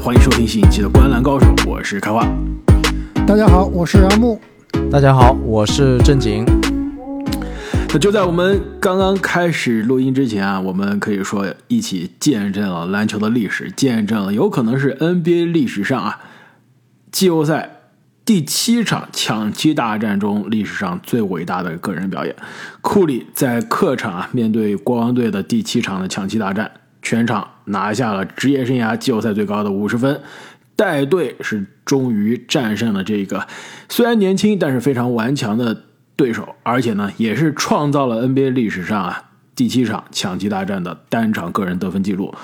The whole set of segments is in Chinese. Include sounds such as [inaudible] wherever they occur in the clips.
欢迎收听新一期的《观澜高手》，我是开花。大家好，我是阿木。大家好，我是正经。那就在我们刚刚开始录音之前啊，我们可以说一起见证了篮球的历史，见证了有可能是 NBA 历史上啊季后赛第七场抢七大战中历史上最伟大的个人表演。库里在客场啊面对国王队的第七场的抢七大战，全场拿下了职业生涯季后赛最高的五十分，带队是终于战胜了这个虽然年轻但是非常顽强的对手，而且呢也是创造了 NBA 历史上啊第七场抢七大战的单场个人得分记录。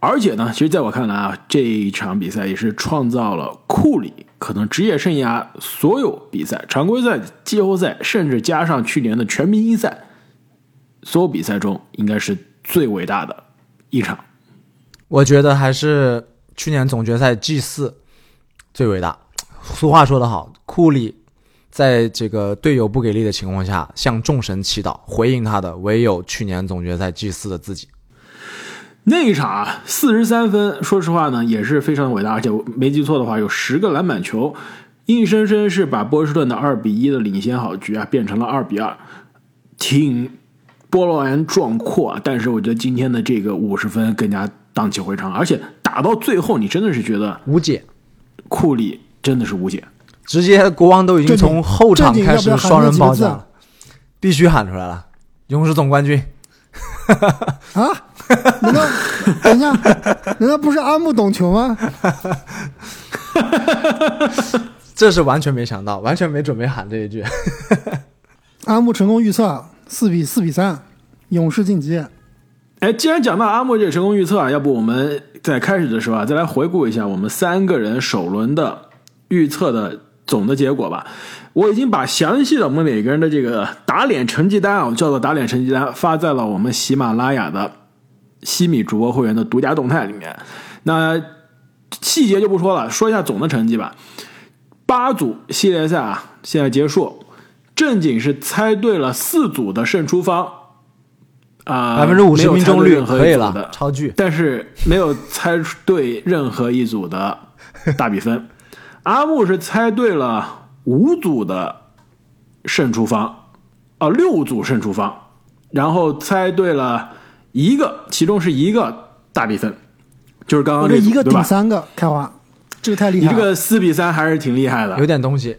而且呢，其实在我看来啊，这一场比赛也是创造了库里可能职业生涯所有比赛、常规赛、季后赛，甚至加上去年的全明星赛，所有比赛中应该是最伟大的一场。我觉得还是去年总决赛 G 四最伟大。俗话说得好，库里在这个队友不给力的情况下，向众神祈祷，回应他的唯有去年总决赛 G 四的自己。那一场啊，四十三分，说实话呢，也是非常伟大，而且没记错的话，有十个篮板球，硬生生是把波士顿的二比一的领先好局啊变成了二比二，挺波澜壮阔啊。但是我觉得今天的这个五十分更加荡气回肠，而且打到最后，你真的是觉得无解，库里真的是无解，直接国王都已经从后场开始双人包夹了，必须喊出来了，勇士总冠军。啊？难道等一下？[laughs] 难道不是阿木懂球吗？[laughs] 这是完全没想到，完全没准备喊这一句。[laughs] 阿木成功预测四比四比三，勇士晋级。哎，既然讲到阿莫这个成功预测啊，要不我们在开始的时候啊，再来回顾一下我们三个人首轮的预测的总的结果吧。我已经把详细的我们每个人的这个打脸成绩单啊，叫做打脸成绩单，发在了我们喜马拉雅的西米主播会员的独家动态里面。那细节就不说了，说一下总的成绩吧。八组系列赛啊，现在结束。正经是猜对了四组的胜出方，啊，百分之五十命中率可以了，超巨。但是没有猜对任何一组的大比分。[laughs] 阿木是猜对了五组的胜出方，啊，六组胜出方，然后猜对了一个，其中是一个大比分，就是刚刚这一个顶三个开花，这个太厉害。了。这个四比三还是挺厉害的，有点东西。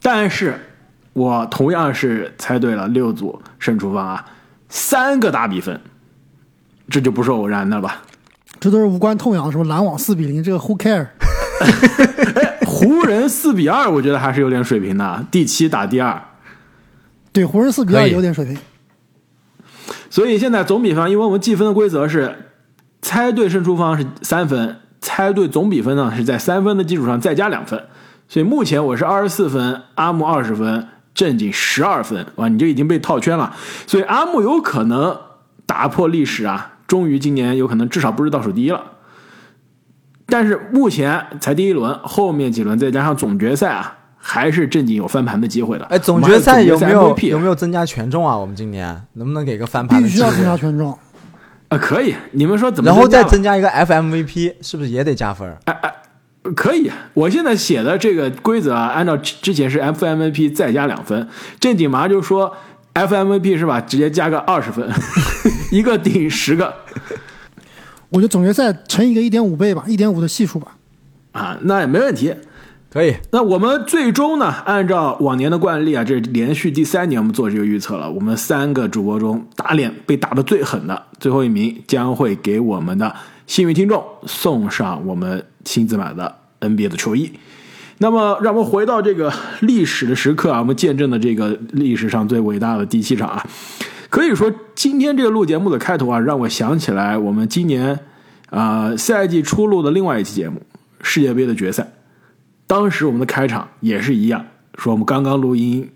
但是。我同样是猜对了六组胜出方啊，三个大比分，这就不是偶然的吧？这都是无关痛痒的，什么篮网四比零，这个 who care？[laughs] 湖人四比二，我觉得还是有点水平的，第七打第二。对，湖人四比二有点水平。所以现在总比分，因为我们计分的规则是猜对胜出方是三分，猜对总比分呢是在三分的基础上再加两分，所以目前我是二十四分，阿木二十分。正经十二分哇，你就已经被套圈了，所以阿木有可能打破历史啊！终于今年有可能至少不是倒数第一了。但是目前才第一轮，后面几轮再加上总决赛啊，还是正经有翻盘的机会的。哎，总决赛有没有有没有增加权重啊？我们今年能不能给个翻盘？必须要增加权重啊！可以，你们说怎么？然后再增加一个 FMVP，是不是也得加分？哎哎。可以，我现在写的这个规则啊，按照之前是 FMVP 再加两分，正经马上就说 FMVP 是吧？直接加个二十分，[laughs] 一个顶十个。我觉得总决赛乘一个一点五倍吧，一点五的系数吧。啊，那也没问题，可以。那我们最终呢，按照往年的惯例啊，这连续第三年我们做这个预测了。我们三个主播中打脸被打的最狠的最后一名，将会给我们的幸运听众送上我们。亲自买的 NBA 的球衣，那么让我们回到这个历史的时刻啊，我们见证的这个历史上最伟大的第七场啊，可以说今天这个录节目的开头啊，让我想起来我们今年啊赛季初录的另外一期节目世界杯的决赛，当时我们的开场也是一样，说我们刚刚录音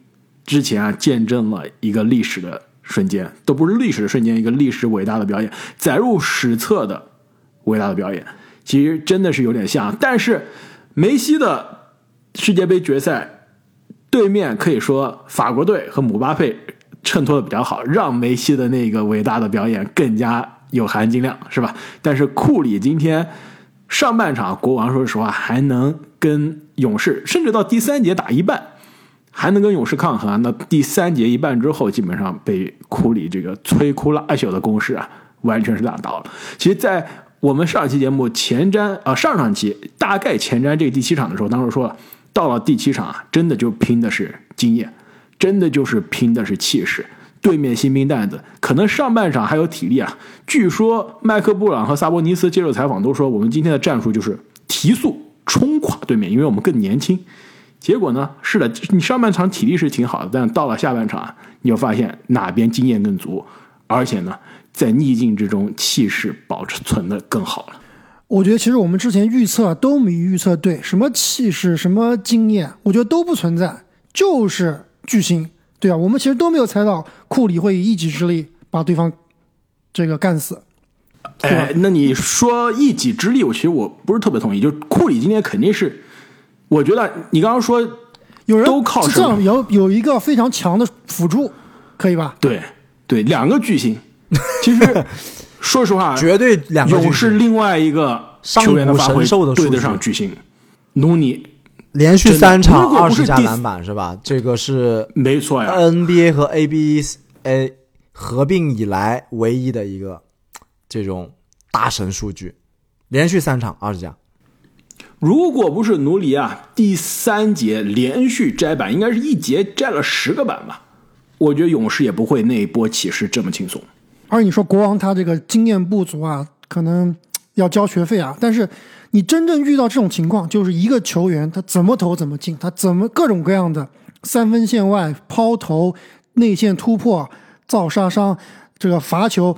之前啊，见证了一个历史的瞬间，都不是历史的瞬间，一个历史伟大的表演，载入史册的伟大的表演。其实真的是有点像，但是梅西的世界杯决赛对面可以说法国队和姆巴佩衬托的比较好，让梅西的那个伟大的表演更加有含金量，是吧？但是库里今天上半场国王说实话还能跟勇士，甚至到第三节打一半，还能跟勇士抗衡。那第三节一半之后，基本上被库里这个摧枯拉朽的攻势啊，完全是打倒了。其实，在我们上期节目前瞻啊，上上期大概前瞻这第七场的时候，当时说了，到了第七场啊，真的就拼的是经验，真的就是拼的是气势。对面新兵蛋子可能上半场还有体力啊。据说麦克布朗和萨博尼斯接受采访都说，我们今天的战术就是提速冲垮对面，因为我们更年轻。结果呢，是的，你上半场体力是挺好的，但到了下半场啊，你就发现哪边经验更足，而且呢，在逆境之中气势保存的更好了。我觉得其实我们之前预测都没预测对，什么气势，什么经验，我觉得都不存在，就是巨星。对啊，我们其实都没有猜到库里会以一己之力把对方这个干死。哎，那你说一己之力，我其实我不是特别同意。就是库里今天肯定是，我觉得你刚刚说有人都靠这样有有一个非常强的辅助，可以吧？对对，两个巨星。[laughs] 其实说实话，[laughs] 绝对两个勇士另外一个球员的发挥对得上巨星，努尼连续三场二十加篮板是吧？这个是没错呀。NBA 和 ABA 合并以来唯一的一个这种大神数据，连续三场二十加。如果不是努里啊，第三节连续摘板，应该是一节摘了十个板吧？我觉得勇士也不会那一波起势这么轻松。而你说国王他这个经验不足啊，可能要交学费啊。但是你真正遇到这种情况，就是一个球员他怎么投怎么进，他怎么各种各样的三分线外抛投、内线突破、造杀伤、这个罚球，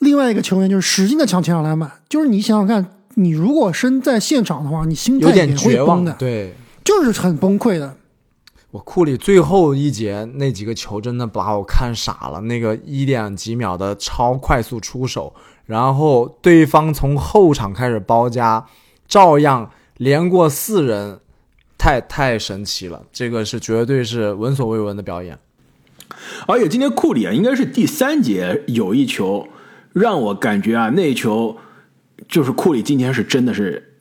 另外一个球员就是使劲的抢前场篮板。就是你想想看，你如果身在现场的话，你心态也会崩的，对，就是很崩溃的。我库里最后一节那几个球真的把我看傻了，那个一点几秒的超快速出手，然后对方从后场开始包夹，照样连过四人，太太神奇了，这个是绝对是闻所未闻的表演。而且今天库里啊，应该是第三节有一球，让我感觉啊，那球就是库里今天是真的是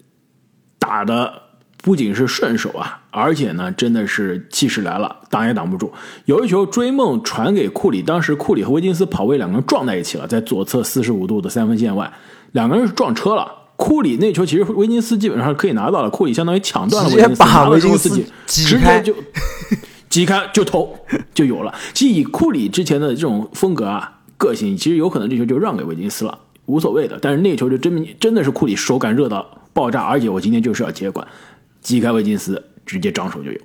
打的不仅是顺手啊，而且呢，真的是气势来了，挡也挡不住。有一球追梦传给库里，当时库里和威金斯跑位两个人撞在一起了，在左侧四十五度的三分线外，两个人是撞车了。库里那球其实威金斯基本上可以拿到了，库里相当于抢断了威金斯，把威金斯直接就 [laughs] 挤开就投就有了。其实以库里之前的这种风格啊、个性，其实有可能这球就让给威金斯了，无所谓的。但是那球就真真的是库里手感热到爆炸，而且我今天就是要接管，挤开威金斯，直接张手就有。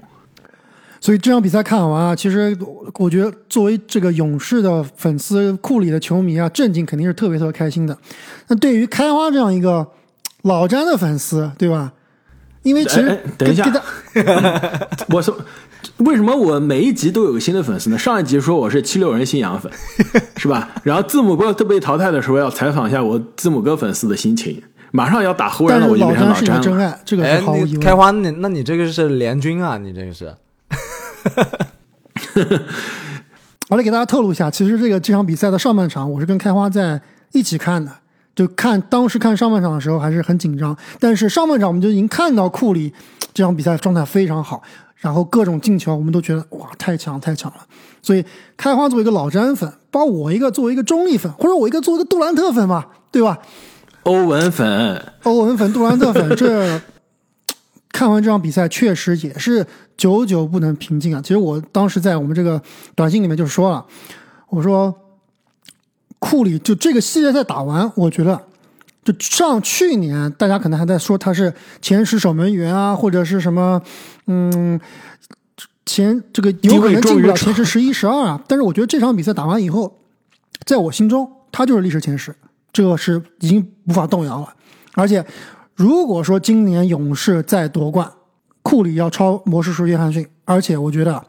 所以这场比赛看完啊，其实我我觉得作为这个勇士的粉丝、库里的球迷啊，震惊肯定是特别特别开心的。那对于开花这样一个老詹的粉丝，对吧？因为其实哎哎等一下 [laughs] 我说，为什么我每一集都有个新的粉丝呢？上一集说我是七六人信仰粉，是吧？然后字母哥被淘汰的时候，要采访一下我字母哥粉丝的心情。马上要打湖人了，我就但是老变成老詹是。真爱，这个毫无疑，问。开花，那那你这个是联军啊，你这个是。[laughs] 我来给大家透露一下，其实这个这场比赛的上半场，我是跟开花在一起看的。就看当时看上半场的时候还是很紧张，但是上半场我们就已经看到库里这场比赛状态非常好，然后各种进球我们都觉得哇太强太强了。所以开花作为一个老詹粉，包括我一个作为一个中立粉，或者我一个作为一个杜兰特粉嘛，对吧？欧文粉，欧文粉、杜兰特粉，这看完这场比赛确实也是久久不能平静啊。其实我当时在我们这个短信里面就说了，我说库里就这个系列赛打完，我觉得就上去年大家可能还在说他是前十守门员啊，或者是什么嗯前这个有可能进不了前十十一十二啊。但是我觉得这场比赛打完以后，在我心中他就是历史前十。这是已经无法动摇了，而且如果说今年勇士再夺冠，库里要超魔术师约翰逊，而且我觉得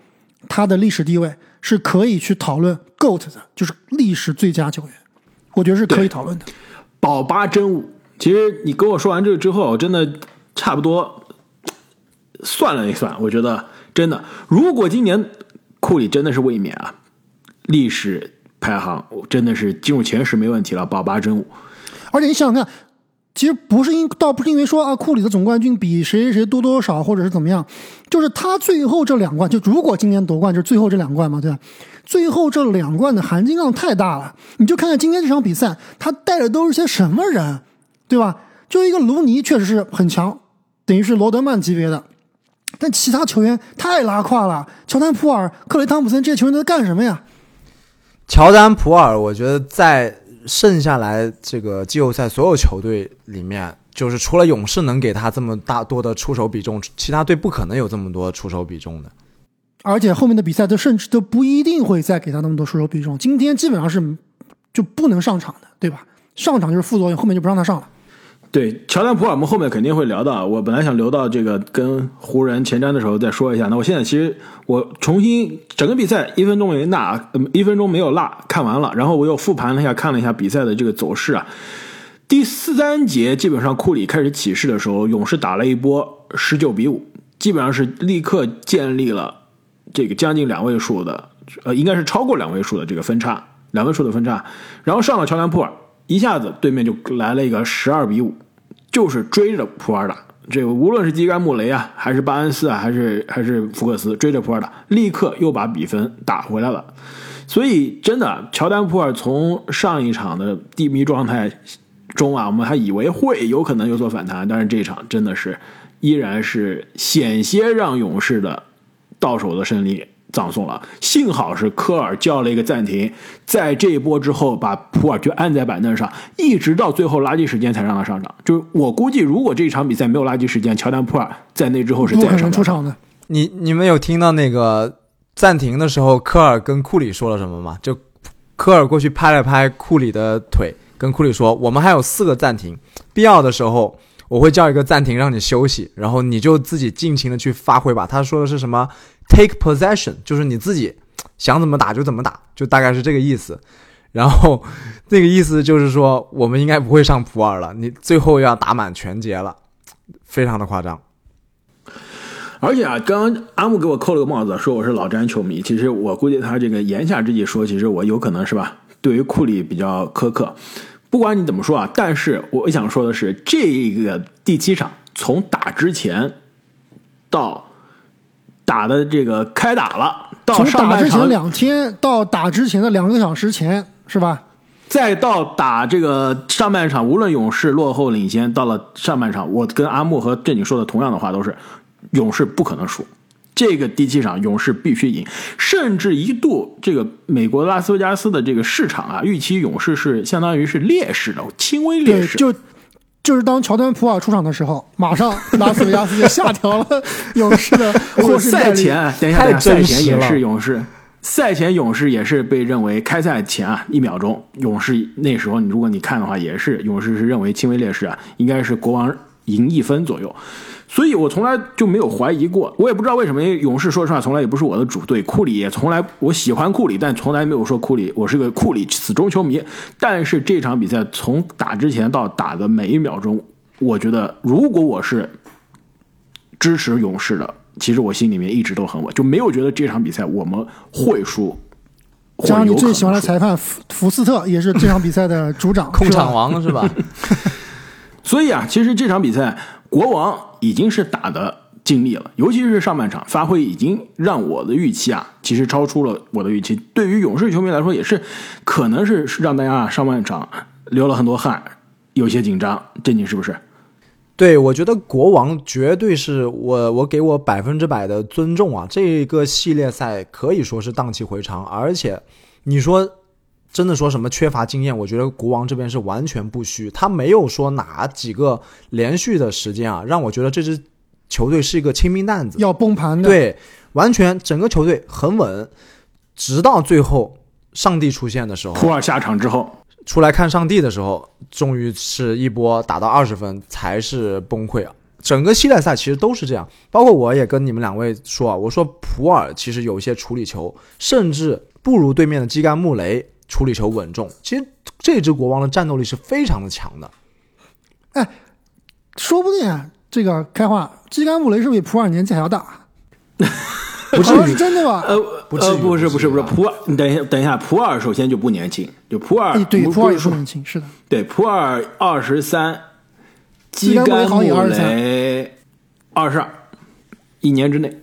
他的历史地位是可以去讨论 GOAT 的，就是历史最佳球员，我觉得是可以讨论的。保八真武。其实你跟我说完这个之后，真的差不多算了一算，我觉得真的，如果今年库里真的是卫冕啊，历史排行真的是进入前十没问题了，保八真武。而且你想想看，其实不是因，倒不是因为说啊，库里的总冠军比谁谁谁多多少，或者是怎么样，就是他最后这两冠，就如果今年夺冠，就是最后这两冠嘛，对吧？最后这两冠的含金量太大了，你就看看今天这场比赛，他带的都是些什么人，对吧？就一个卢尼确实是很强，等于是罗德曼级别的，但其他球员太拉胯了，乔丹、普尔、克雷汤普森这些球员都在干什么呀？乔丹、普尔，我觉得在剩下来这个季后赛所有球队里面，就是除了勇士能给他这么大多的出手比重，其他队不可能有这么多出手比重的。而且后面的比赛都甚至都不一定会再给他那么多出手比重。今天基本上是就不能上场的，对吧？上场就是副作用，后面就不让他上了。对，乔丹普尔，我们后面肯定会聊到。我本来想留到这个跟湖人前瞻的时候再说一下。那我现在其实我重新整个比赛一分钟没落，一分钟没有落看完了，然后我又复盘了一下，看了一下比赛的这个走势啊。第四三节基本上库里开始起势的时候，勇士打了一波十九比五，基本上是立刻建立了这个将近两位数的，呃，应该是超过两位数的这个分差，两位数的分差。然后上了乔丹普尔，一下子对面就来了一个十二比五。就是追着普尔打，这个无论是基甘穆雷啊，还是巴恩斯啊，还是还是福克斯追着普尔打，立刻又把比分打回来了。所以真的，乔丹普尔从上一场的低迷状态中啊，我们还以为会有可能有所反弹，但是这场真的是依然是险些让勇士的到手的胜利。葬送了，幸好是科尔叫了一个暂停，在这一波之后把普尔就按在板凳上，一直到最后垃圾时间才让他上场。就是我估计，如果这场比赛没有垃圾时间，乔丹普尔在那之后是不可能出场的。你你们有听到那个暂停的时候，科尔跟库里说了什么吗？就科尔过去拍了拍库里的腿，跟库里说：“我们还有四个暂停，必要的时候。”我会叫一个暂停，让你休息，然后你就自己尽情的去发挥吧。他说的是什么？Take possession，就是你自己想怎么打就怎么打，就大概是这个意思。然后那个意思就是说，我们应该不会上普尔了，你最后要打满全节了，非常的夸张。而且啊，刚刚阿木给我扣了个帽子，说我是老詹球迷。其实我估计他这个言下之意说，其实我有可能是吧，对于库里比较苛刻。不管你怎么说啊，但是我想说的是，这个第七场从打之前到打的这个开打了，到从打之前两天到打之前的两个小时前是吧？再到打这个上半场，无论勇士落后领先，到了上半场，我跟阿木和正经说的同样的话，都是勇士不可能输。这个第七场勇士必须赢，甚至一度这个美国拉斯维加斯的这个市场啊，预期勇士是相当于是劣势的，轻微劣势。就就是当乔丹普尔出场的时候，马上拉斯维加斯就下调了勇士的 [laughs] 获胜赛前，等一下，赛前也是勇士，赛前勇士也是被认为开赛前啊一秒钟，勇士那时候你如果你看的话，也是勇士是认为轻微劣势啊，应该是国王赢一分左右。所以我从来就没有怀疑过，我也不知道为什么，因为勇士说实话从来也不是我的主队，库里也从来我喜欢库里，但从来没有说库里我是个库里死忠球迷。但是这场比赛从打之前到打的每一秒钟，我觉得如果我是支持勇士的，其实我心里面一直都很稳，就没有觉得这场比赛我们会输。加上你最喜欢的裁判福福斯特也是这场比赛的主掌控场王是吧？[laughs] 所以啊，其实这场比赛。国王已经是打的尽力了，尤其是上半场发挥已经让我的预期啊，其实超出了我的预期。对于勇士球迷来说，也是可能是让大家上半场流了很多汗，有些紧张。正经是不是？对，我觉得国王绝对是我我给我百分之百的尊重啊！这个系列赛可以说是荡气回肠，而且你说。真的说什么缺乏经验？我觉得国王这边是完全不虚，他没有说哪几个连续的时间啊，让我觉得这支球队是一个清兵蛋子要崩盘的。对，完全整个球队很稳，直到最后上帝出现的时候，普尔下场之后出来看上帝的时候，终于是一波打到二十分才是崩溃啊！整个系列赛其实都是这样，包括我也跟你们两位说啊，我说普尔其实有些处理球甚至不如对面的基甘穆雷。处理球稳重，其实这支国王的战斗力是非常的强的。哎，说不定啊，这个开化，基甘布雷是不是比普尔年纪还要大，[laughs] 不至于。真的吧？呃，不是，不是，不是，不是普尔，你等一下，等一下，普尔首先就不年轻，就普尔，对，普尔也不年轻，是的，对，普尔二十三，基甘布雷。二十三，二十二，一年之内。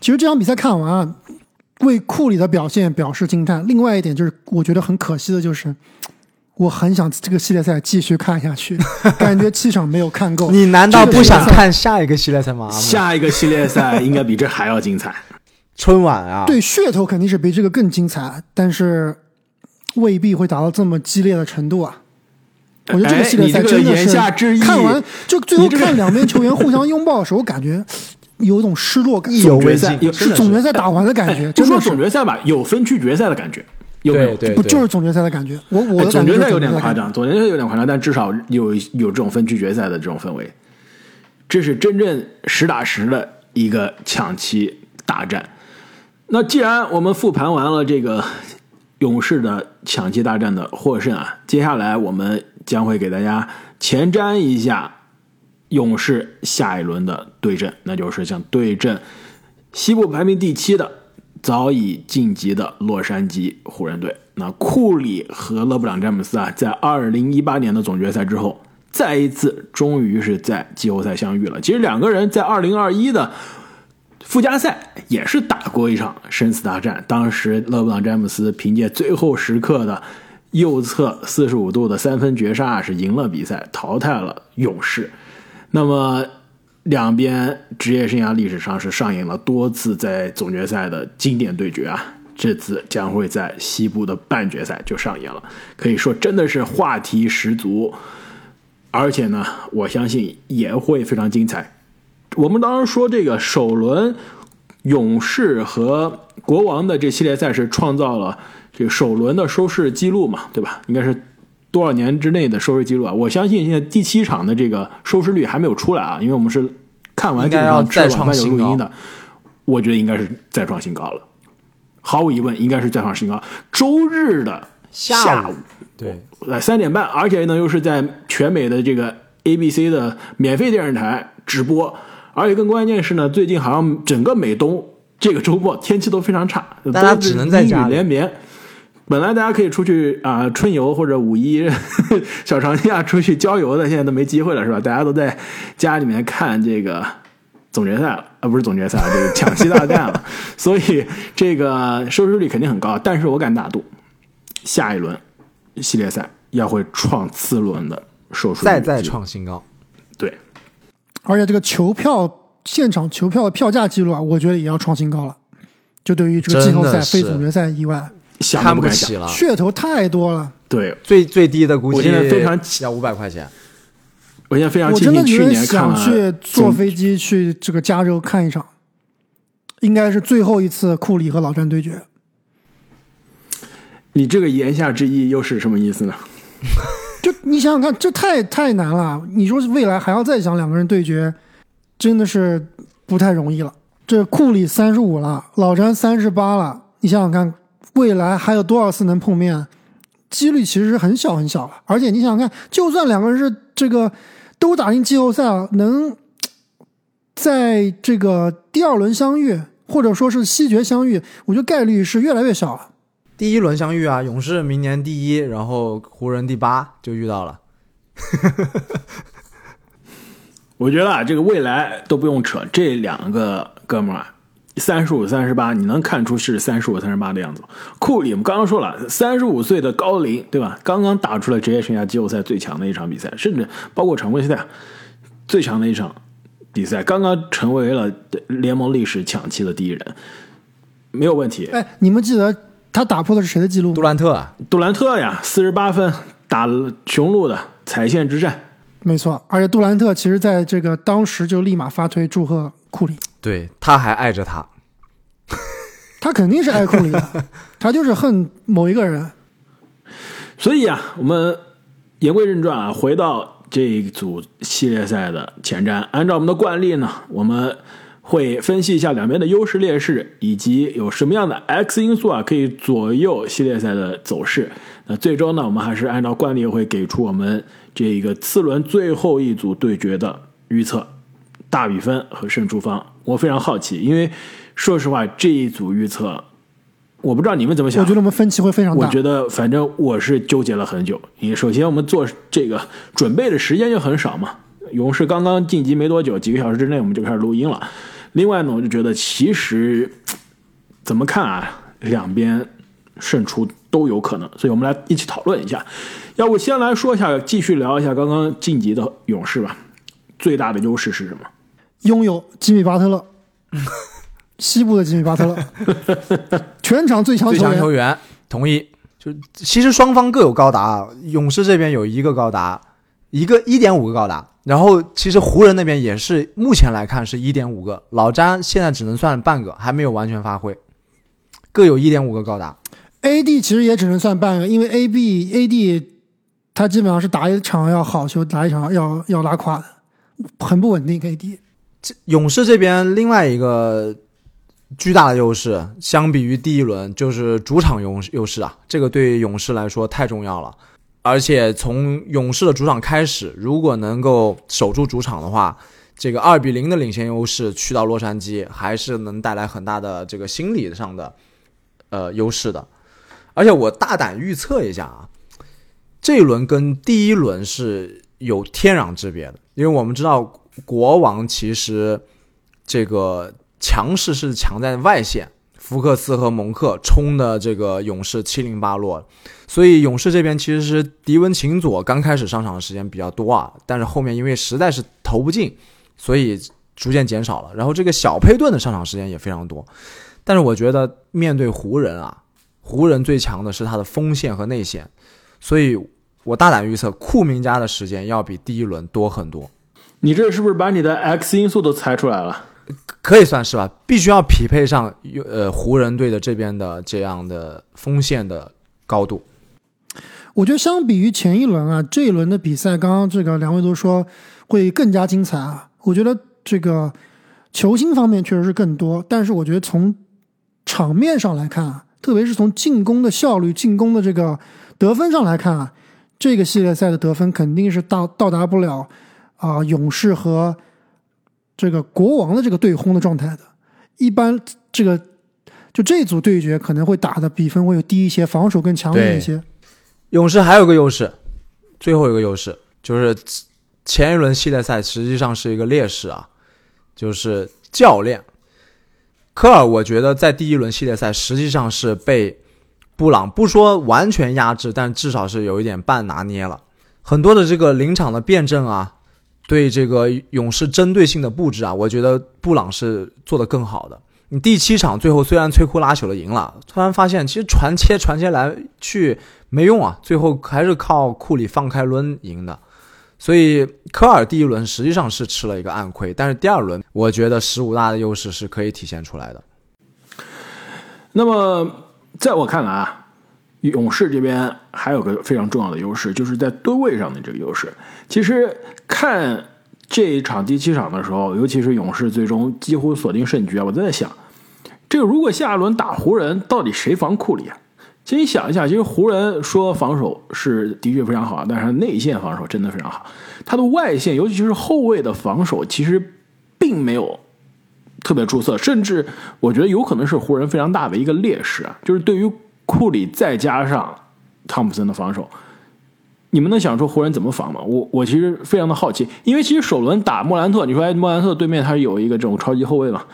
其实这场比赛看完啊，为库里的表现表示惊叹。另外一点就是，我觉得很可惜的就是，我很想这个系列赛继续看下去，感觉气场没有看够。[laughs] 你难道不想看下一个系列赛吗？下一个系列赛应该比这还要精彩。[laughs] 春晚啊，对噱头肯定是比这个更精彩，但是未必会达到这么激烈的程度啊。我觉得这个系列赛真的是看完就最后看两边球员互相拥抱的时候，我感觉有一种失落感，意犹未尽总决赛，有是总决赛打完的感觉，就说总决赛吧，有分区决赛的感觉，有没有？对对对，不就是总决赛的感觉？我我总决赛有点。夸张，总决赛有点夸张，但至少有有这种分区决赛的这种氛围，这是真正实打实的一个抢七大战。那既然我们复盘完了这个勇士的抢七大战的获胜啊，接下来我们将会给大家前瞻一下勇士下一轮的对阵，那就是像对阵西部排名第七的早已晋级的洛杉矶湖人队。那库里和勒布朗詹姆斯啊，在二零一八年的总决赛之后，再一次终于是在季后赛相遇了。其实两个人在二零二一的附加赛也是打过一场生死大战，当时勒布朗詹姆斯凭借最后时刻的右侧四十五度的三分绝杀是赢了比赛，淘汰了勇士。那么两边职业生涯历史上是上演了多次在总决赛的经典对决啊，这次将会在西部的半决赛就上演了，可以说真的是话题十足，而且呢，我相信也会非常精彩。我们当时说这个首轮勇士和国王的这系列赛是创造了这个首轮的收视记录嘛，对吧？应该是多少年之内的收视记录啊？我相信现在第七场的这个收视率还没有出来啊，因为我们是看完这场再创吃晚饭有录音的，我觉得应该是再创新高了，毫无疑问应该是再创新高。周日的下午对，呃三点半，而且呢又是在全美的这个 ABC 的免费电视台直播，而且更关键是呢，最近好像整个美东这个周末天气都非常差，大家只能在雨连绵。本来大家可以出去啊、春游或者五一 [laughs] 小长假出去郊游的，现在都没机会了，是吧？大家都在家里面看这个总决赛了，啊，不是总决赛，这个抢七大战了，[laughs] 所以这个收视率肯定很高。但是我敢打赌，下一轮系列赛要会创次轮的收视率，再再创新高。对，而且这个球票现场球票的票价记录啊，我觉得也要创新高了。就对于这个季后赛非总决赛以外，想不敢想。了，噱头太多了。对最最低的估计我现在非常要五百块钱。我现在非常我庆幸去真的有点年看了想去坐飞机去这个加州看一场，应该是最后一次库里和老詹对决。你这个言下之意又是什么意思呢？就你想想看，这太太难了。你说未来还要再想两个人对决，真的是不太容易了。这库里三十五了，老詹三十八了，你想想看，未来还有多少次能碰面？几率其实是很小很小了。而且你想想看，就算两个人是这个都打进季后赛了，能 [tsk] 在这个第二轮相遇，或者说是西决相遇，我觉得概率是越来越小了。第一轮相遇啊，勇士明年第一，然后湖人第八就遇到了。[laughs] 我觉得啊，这个未来都不用扯，这两个哥们儿啊，三十五、三十八，你能看出是三十五、三十八的样子？库里，我们刚刚说了，三十五岁的高龄，对吧？刚刚打出了职业生涯季后赛最强的一场比赛，甚至包括常规赛最强的一场比赛，刚刚成为了联盟历史抢七的第一人，没有问题。哎，你们记得他打破的是谁的记录杜？兰特啊，杜兰特呀，四十八分打雄鹿的踩线之战，没错，而且杜兰特其实在这个当时就立马发推祝贺库里，对，他还爱着他。他肯定是爱库里的，[laughs] 他就是恨某一个人。所以啊，我们言归正传啊，回到这一组系列赛的前瞻。按照我们的惯例呢，我们会分析一下两边的优势劣势，以及有什么样的 X 因素啊可以左右系列赛的走势。那最终呢，我们还是按照惯例会给出我们这个次轮最后一组对决的预测。大比分和胜出方，我非常好奇，因为说实话，这一组预测，我不知道你们怎么想。我觉得我们分歧会非常大。我觉得反正我是纠结了很久。因为首先我们做这个准备的时间就很少嘛，勇士刚刚晋级没多久，几个小时之内我们就开始录音了。另外呢，我就觉得其实怎么看啊，两边胜出都有可能，所以我们来一起讨论一下。要不先来说一下，继续聊一下刚刚晋级的勇士吧。最大的优势是什么？拥有吉米巴特勒，[laughs] 西部的吉米巴特勒，[laughs] 全场最强最球员。强球员，同意。就其实双方各有高达，勇士这边有一个高达，一个一点五个高达，然后其实湖人那边也是目前来看是一点五个，老詹现在只能算半个，还没有完全发挥，各有一点五个高达。AD 其实也只能算半个，因为 AB AD 他基本上是打一场要好球，打一场要要拉胯的，很不稳定。AD 这勇士这边另外一个巨大的优势，相比于第一轮就是主场优优势啊，这个对勇士来说太重要了。而且从勇士的主场开始，如果能够守住主场的话，这个二比零的领先优势去到洛杉矶，还是能带来很大的这个心理上的呃优势的。而且我大胆预测一下啊，这一轮跟第一轮是有天壤之别的，因为我们知道国王其实这个强势是强在外线，福克斯和蒙克冲的这个勇士七零八落，所以勇士这边其实是迪文琴佐刚开始上场的时间比较多啊，但是后面因为实在是投不进，所以逐渐减少了。然后这个小佩顿的上场时间也非常多，但是我觉得面对湖人啊，湖人最强的是他的锋线和内线，所以我大胆预测库明加的时间要比第一轮多很多。你这是不是把你的 X 因素都猜出来了？可以算是吧，必须要匹配上呃湖人队的这边的这样的锋线的高度。我觉得相比于前一轮啊，这一轮的比赛，刚刚这个两位都说会更加精彩啊。我觉得这个球星方面确实是更多，但是我觉得从场面上来看啊，特别是从进攻的效率、进攻的这个得分上来看啊，这个系列赛的得分肯定是到到达不了啊、勇士和这个国王的这个对轰的状态的。一般这个就这组对决可能会打的比分会有低一些，防守更强硬一些。勇士还有个优势，最后一个优势就是前一轮系列赛实际上是一个劣势啊，就是教练科尔。我觉得在第一轮系列赛实际上是被布朗不说完全压制，但至少是有一点半拿捏了。很多的这个临场的辩证啊，对这个勇士针对性的布置啊，我觉得布朗是做得更好的。你第七场最后虽然摧枯拉朽的赢了，突然发现其实传切传切来去没用啊，最后还是靠库里放开抡赢的。所以科尔第一轮实际上是吃了一个暗亏，但是第二轮我觉得十五大的优势是可以体现出来的。那么在我看来啊，勇士这边还有个非常重要的优势，就是在吨位上的这个优势。其实看这一场第七场的时候，尤其是勇士最终几乎锁定胜局啊，我在想，这个如果下一轮打湖人，到底谁防库里啊？其实你想一下，其实湖人说防守是的确非常好，但是内线防守真的非常好，他的外线尤其是后卫的防守其实并没有特别出色，甚至我觉得有可能是湖人非常大的一个劣势啊，就是对于库里再加上汤普森的防守，你们能想出湖人怎么防吗？我我其实非常的好奇，因为其实首轮打莫兰特，你说哎，莫兰特对面他有一个这种超级后卫嘛，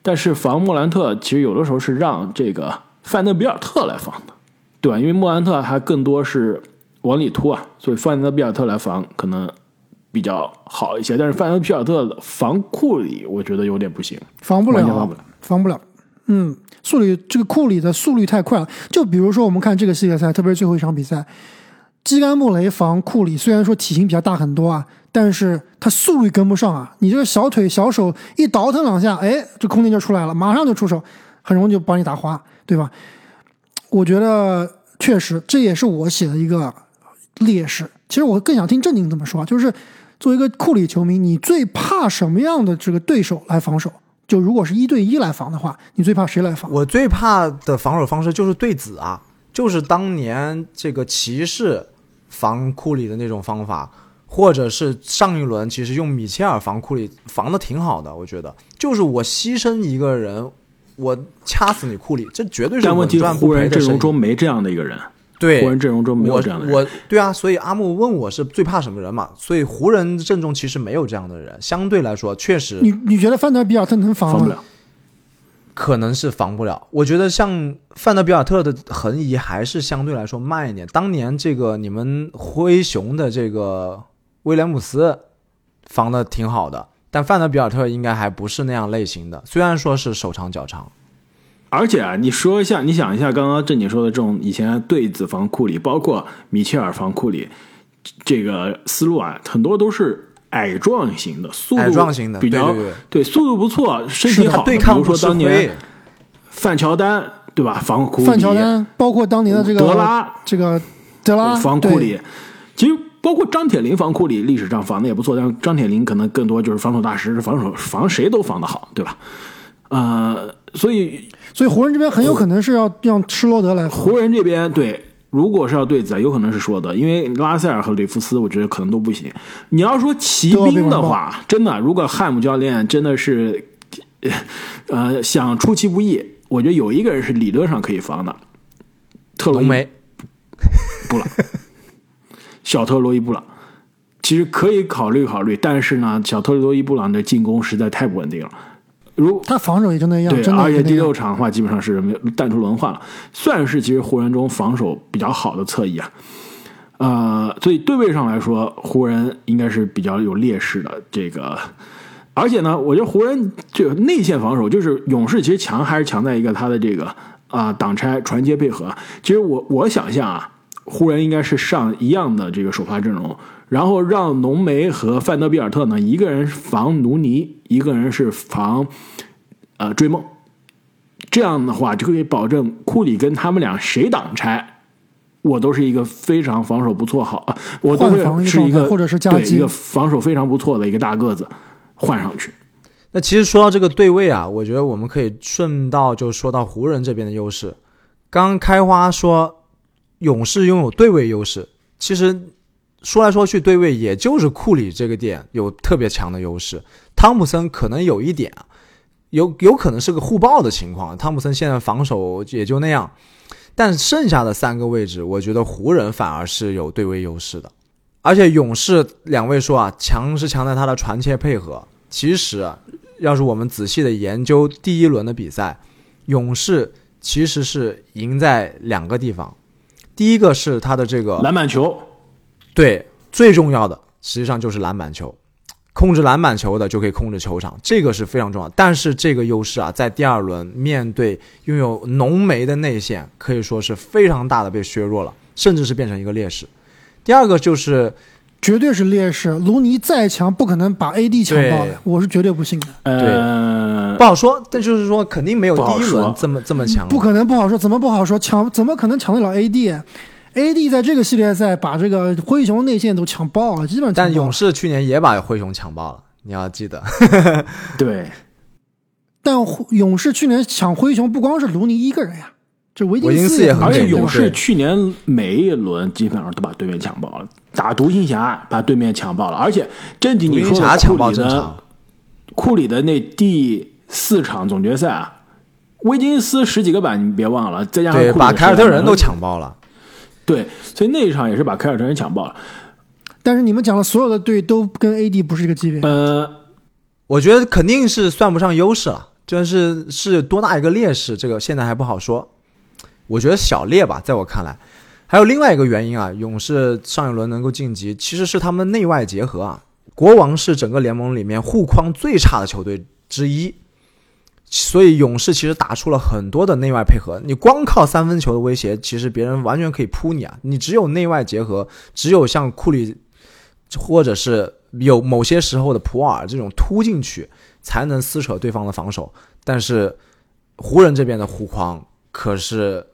但是防莫兰特其实有的时候是让这个范德比尔特来防的，对吧？因为莫兰特他更多是往里突啊，所以范德比尔特来防可能比较好一些，但是范德比尔特防库里，我觉得有点不行。防不了，防不了防不了。嗯，速率这个库里的速率太快了。就比如说我们看这个系列赛，特别是最后一场比赛，基甘穆雷防库里，虽然说体型比较大很多啊，但是他速率跟不上啊。你这个小腿小手一倒腾两下，哎，这空间就出来了，马上就出手，很容易就把你打花，对吧？我觉得确实这也是我写的一个劣势。其实我更想听正经怎么说，就是作为一个库里球迷，你最怕什么样的这个对手来防守？就如果是一对一来防的话，你最怕谁来防？我最怕的防守方式就是对子啊，就是当年这个骑士防库里的那种方法，或者是上一轮其实用米切尔防库里防的挺好的，我觉得就是我牺牲一个人，我掐死你库里，这绝对是但问题稳赚不湖人。阵容中没这样的一个人，对，湖人阵容中没有这样的人。我对啊，所以阿木问我是最怕什么人嘛？所以湖人阵中其实没有这样的人，相对来说确实你你觉得范德比尔特能防吗？防不了，可能是防不了。我觉得像范德比尔特的横移还是相对来说慢一点。当年这个你们灰熊的这个威廉姆斯防的挺好的，但范德比尔特应该还不是那样类型的，虽然说是手长脚长。而且啊，你说一下，你想一下，刚刚正经说的这种以前对子防库里，包括米切尔防库里，这个思路啊，很多都是矮壮型的，速度矮壮型的比较对对对速度不错，身体好。比如说当年，范乔丹对吧？防库里，范乔丹，包括当年的这个德拉这个德拉防库里，其实包括张铁林防库里，历史上防的也不错，但是张铁林可能更多就是防守大师，防守防谁都防得好，对吧？呃，所以所以湖人这边很有可能是要让施罗德来。湖人这边对，如果是要对子，有可能是说的，因为拉塞尔和里夫斯，我觉得可能都不行。你要说骑兵的话，真的，如果汉姆教练真的是，呃，想出其不意，我觉得有一个人是理论上可以防的，特洛伊浓眉布朗，小特罗伊布朗，其实可以考虑考虑，但是呢，小特罗伊布朗的进攻实在太不稳定了。如他防守也就那样，对，而且第。六场的话，基本上是没有淡出轮换了，算是其实湖人中防守比较好的侧翼啊。呃，所以对位上来说，湖人应该是比较有劣势的。这个，而且呢，我觉得湖人这个内线防守，就是勇士其实强还是强在一个他的这个啊、挡拆传接配合。其实我我想象啊，湖人应该是上一样的这个首发阵容，然后让浓眉和范德比尔特呢，一个人防努尼，一个人是防呃追梦。这样的话就可以保证库里跟他们俩谁挡拆，我都是一个非常防守不错好，啊我都会是一个或者是对一个防守非常不错的一个大个子换上去。那其实说到这个对位啊，我觉得我们可以顺道就说到湖人这边的优势。刚刚开花说勇士拥有对位优势，其实说来说去对位也就是库里这个点有特别强的优势，汤普森可能有一点，有有可能是个互爆的情况。汤普森现在防守也就那样，但剩下的三个位置，我觉得湖人反而是有对位优势的。而且勇士两位说啊，强是强在他的传切配合。其实，要是我们仔细的研究第一轮的比赛，勇士其实是赢在两个地方。第一个是他的这个篮板球，对，最重要的实际上就是篮板球，控制篮板球的就可以控制球场，这个是非常重要。但是这个优势啊，在第二轮面对拥有浓眉的内线，可以说是非常大的被削弱了，甚至是变成一个劣势。第二个就是绝对是劣势。卢尼再强，不可能把 AD 抢爆的，我是绝对不信的。呃不，好说，但就是说肯定没有第一轮这么这么强。不可能不好说，怎么不好说？抢怎么可能抢得了 AD？AD 在这个系列赛把这个灰熊内线都抢爆了，基本上。但勇士去年也把灰熊抢爆了，你要记得。对，[laughs] 但勇士去年抢灰熊不光是卢尼一个人呀，这维维金斯也很而且勇士去年每一轮基本上都把对面抢爆了，打独行侠把对面抢爆了，而且正经你独说的库里的，库里的那第四场总决赛啊，威金斯十几个板，你别忘了，再加上把凯尔特人都抢爆了。对，所以那一场也是把凯尔特人抢爆了。但是你们讲的所有的队都跟 AD 不是一个级别。呃，我觉得肯定是算不上优势了，就是是多大一个劣势，这个现在还不好说。我觉得小劣吧，在我看来，还有另外一个原因啊，勇士上一轮能够晋级，其实是他们内外结合啊。国王是整个联盟里面护框最差的球队之一，所以勇士其实打出了很多的内外配合。你光靠三分球的威胁，其实别人完全可以扑你啊。你只有内外结合，只有像库里或者是有某些时候的普尔这种突进去，才能撕扯对方的防守。但是湖人这边的护框可是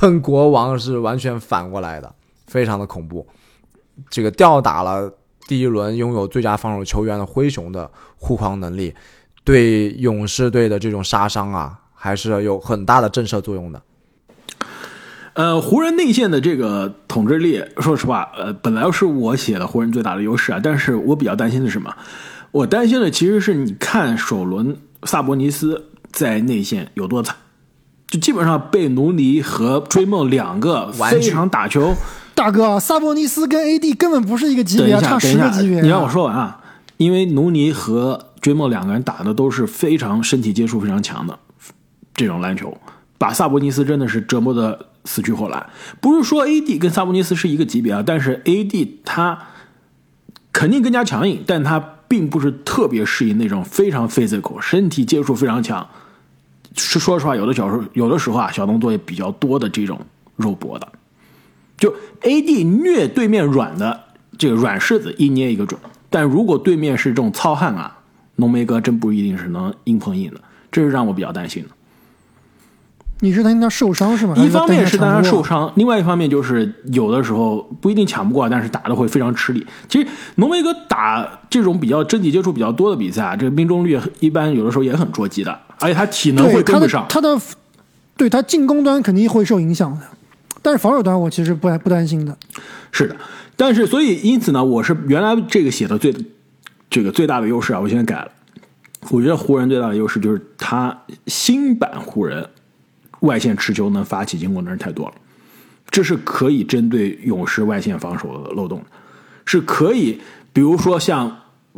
跟国王是完全反过来的，[laughs] 非常的恐怖。这个吊打了第一轮拥有最佳防守球员的灰熊的护框能力，对勇士队的这种杀伤啊，还是有很大的震慑作用的。呃，湖人内线的这个统治力，说实话，呃，本来是我写的湖人最大的优势啊，但是我比较担心的是什么？我担心的其实是你看首轮萨博尼斯在内线有多惨，就基本上被努尼和追梦两个非常打球。大哥，萨博尼斯跟 AD 根本不是一个级别，差十个级别。你让我说完啊，因为努尼和追梦两个人打的都是非常身体接触非常强的这种篮球，把萨博尼斯真的是折磨的死去活来。不是说 AD 跟萨博尼斯是一个级别啊，但是 AD 他肯定更加强硬，但他并不是特别适应那种非常 physical 身体接触非常强。是说实话，有的小时候有的时候啊，小动作也比较多的这种肉搏的。就 A D 虐对面软的这个软柿子一捏一个准，但如果对面是这种糙汉啊，浓眉哥真不一定是能硬碰硬的，这是让我比较担心的。你是担心他受伤是吗？一方面是担心他受伤，另外一方面就是有的时候不一定抢不过，但是打的会非常吃力。其实浓眉哥打这种比较身体接触比较多的比赛啊，这个命中率一般有的时候也很捉急的，而且他体能会跟不上。他的对他进攻端肯定会受影响的。但是防守端我其实不不担心的，是的，但是所以因此呢，我是原来这个写的最这个最大的优势啊，我现在改了。我觉得湖人最大的优势就是他新版湖人外线持球能发起进攻的人太多了，这是可以针对勇士外线防守的漏洞，是可以，比如说像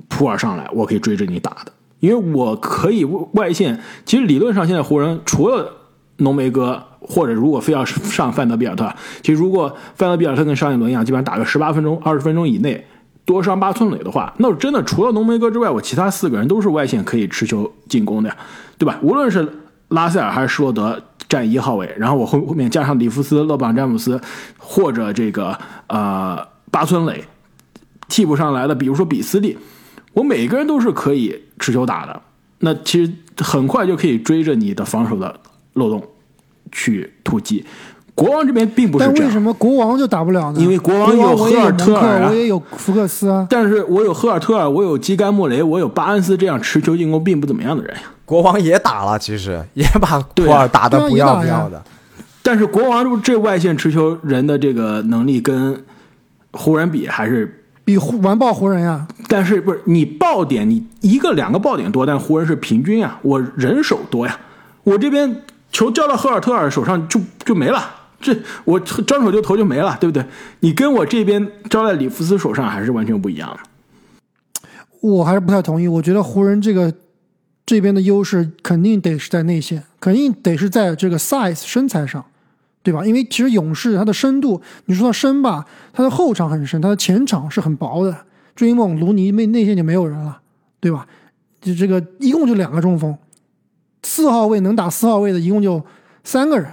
普尔上来，我可以追着你打的，因为我可以外线。其实理论上现在湖人除了浓眉哥。或者如果非要上范德比尔特，其实如果范德比尔特跟上一轮一样，基本上打个十八分钟、二十分钟以内，多上八寸垒的话，那真的除了浓眉哥之外，我其他四个人都是外线可以持球进攻的呀，对吧？无论是拉塞尔还是施罗德站一号位，然后我后后面加上里弗斯、勒布朗詹姆斯，或者这个呃巴村垒，替补上来的，比如说比斯利，我每个人都是可以持球打的，那其实很快就可以追着你的防守的漏洞。去突击，国王这边并不是这样。但为什么国王就打不了呢？因为国王有赫尔特尔，我也有福克斯啊。但是我有赫尔特尔，我有基甘莫雷，我有巴恩斯这样持球进攻并不怎么样的人呀。国王也打了，其实也把库尔打的不要不要的。但是国王这外线持球人的这个能力跟湖人比还是比完爆湖人呀。但是不是你爆点你一个两个爆点多，但湖人是平均呀，我人手多呀，我这边。球交到赫尔特尔手上就就没了，这我张手就投就没了，对不对？你跟我这边招在里弗斯手上还是完全不一样的。我还是不太同意，我觉得湖人这个这边的优势肯定得是在内线，肯定得是在这个 size 身材上，对吧？因为其实勇士它的深度，你说它深吧，它的后场很深，它的前场是很薄的。追梦、卢尼内内线就没有人了，对吧？就这个一共就两个中锋。四号位能打四号位的一共就三个人，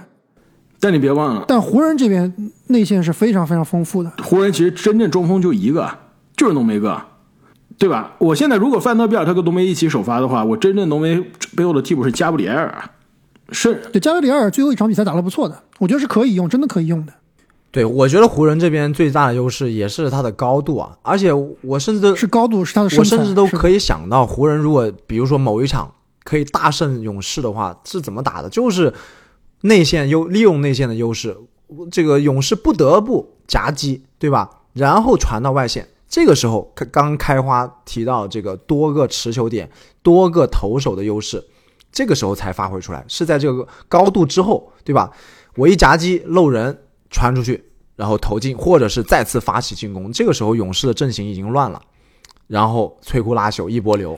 但你别忘了，但湖人这边内线是非常非常丰富的。湖人其实真正中锋就一个，就是浓眉哥，对吧？我现在如果范德比尔特跟浓眉一起首发的话，我真正浓眉背后的替补是加布里埃尔，是对加布里埃尔最后一场比赛打得不错的，我觉得是可以用，真的可以用的。对，我觉得湖人这边最大的优势也是他的高度啊，而且我甚至是高度是他的，我甚至都可以想到湖人如果比如说某一场。可以大胜勇士的话是怎么打的？就是内线优利用内线的优势，这个勇士不得不夹击，对吧？然后传到外线，这个时候刚开花提到这个多个持球点、多个投手的优势，这个时候才发挥出来，是在这个高度之后，对吧？我一夹击漏人传出去，然后投进，或者是再次发起进攻，这个时候勇士的阵型已经乱了，然后摧枯拉朽一波流。